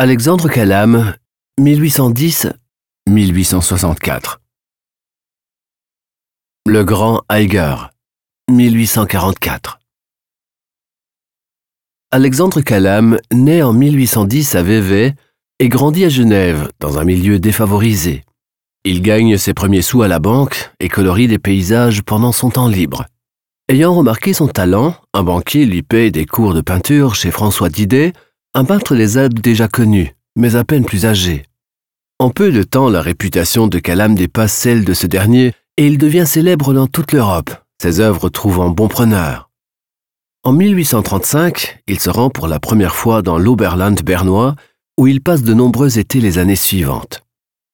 Alexandre Calam, 1810-1864. Le Grand Eiger, 1844. Alexandre Calam naît en 1810 à Vevey et grandit à Genève, dans un milieu défavorisé. Il gagne ses premiers sous à la banque et colorie des paysages pendant son temps libre. Ayant remarqué son talent, un banquier lui paye des cours de peinture chez François Didet, un peintre des Alpes déjà connu, mais à peine plus âgé. En peu de temps, la réputation de Calam dépasse celle de ce dernier et il devient célèbre dans toute l'Europe, ses œuvres trouvant bon preneur. En 1835, il se rend pour la première fois dans l'Oberland bernois, où il passe de nombreux étés les années suivantes.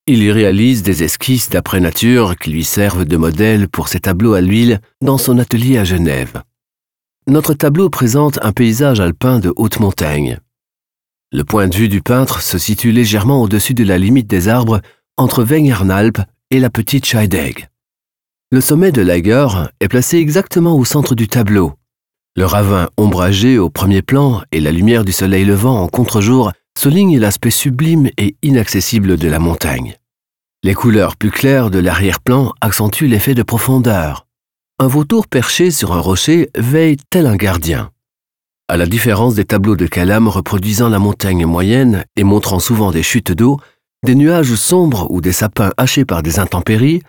Il y réalise des esquisses d'après nature qui lui servent de modèle pour ses tableaux à l'huile dans son atelier à Genève. Notre tableau présente un paysage alpin de haute montagne. Le point de vue du peintre se situe légèrement au-dessus de la limite des arbres entre Wengernalp et la petite Scheidegg. Le sommet de Lager est placé exactement au centre du tableau. Le ravin ombragé au premier plan et la lumière du soleil levant en contre-jour soulignent l'aspect sublime et inaccessible de la montagne. Les couleurs plus claires de l'arrière-plan accentuent l'effet de profondeur. Un vautour perché sur un rocher veille tel un gardien. À la différence des tableaux de Calam reproduisant la montagne moyenne et montrant souvent des chutes d'eau, des nuages sombres ou des sapins hachés par des intempéries,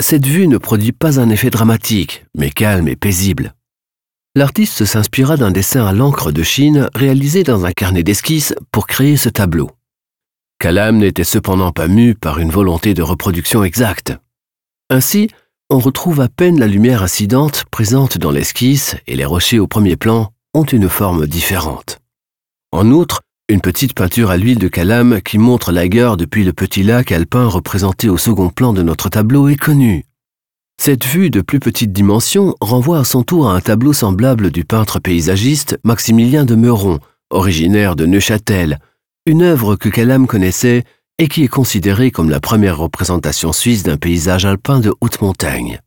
cette vue ne produit pas un effet dramatique, mais calme et paisible. L'artiste s'inspira d'un dessin à l'encre de Chine réalisé dans un carnet d'esquisses pour créer ce tableau. Calam n'était cependant pas mu par une volonté de reproduction exacte. Ainsi, on retrouve à peine la lumière incidente présente dans l'esquisse et les rochers au premier plan ont une forme différente. En outre, une petite peinture à l'huile de Calam qui montre la gare depuis le petit lac alpin représenté au second plan de notre tableau est connue. Cette vue de plus petite dimension renvoie à son tour à un tableau semblable du peintre paysagiste Maximilien de Meuron, originaire de Neuchâtel, une œuvre que Calam connaissait et qui est considérée comme la première représentation suisse d'un paysage alpin de haute montagne.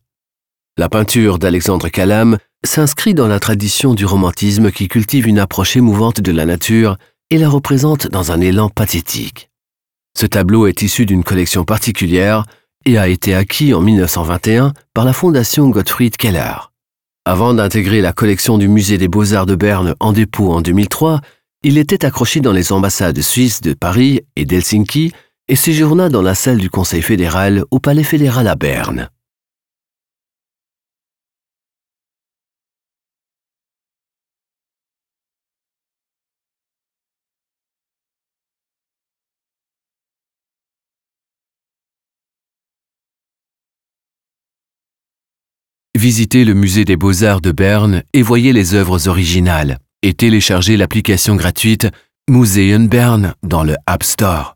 La peinture d'Alexandre Calam s'inscrit dans la tradition du romantisme qui cultive une approche émouvante de la nature et la représente dans un élan pathétique. Ce tableau est issu d'une collection particulière et a été acquis en 1921 par la fondation Gottfried Keller. Avant d'intégrer la collection du Musée des beaux-arts de Berne en dépôt en 2003, il était accroché dans les ambassades suisses de Paris et d'Helsinki et séjourna dans la salle du Conseil fédéral au Palais fédéral à Berne. Visitez le musée des beaux-arts de Berne et voyez les œuvres originales et téléchargez l'application gratuite Museum Bern dans le App Store.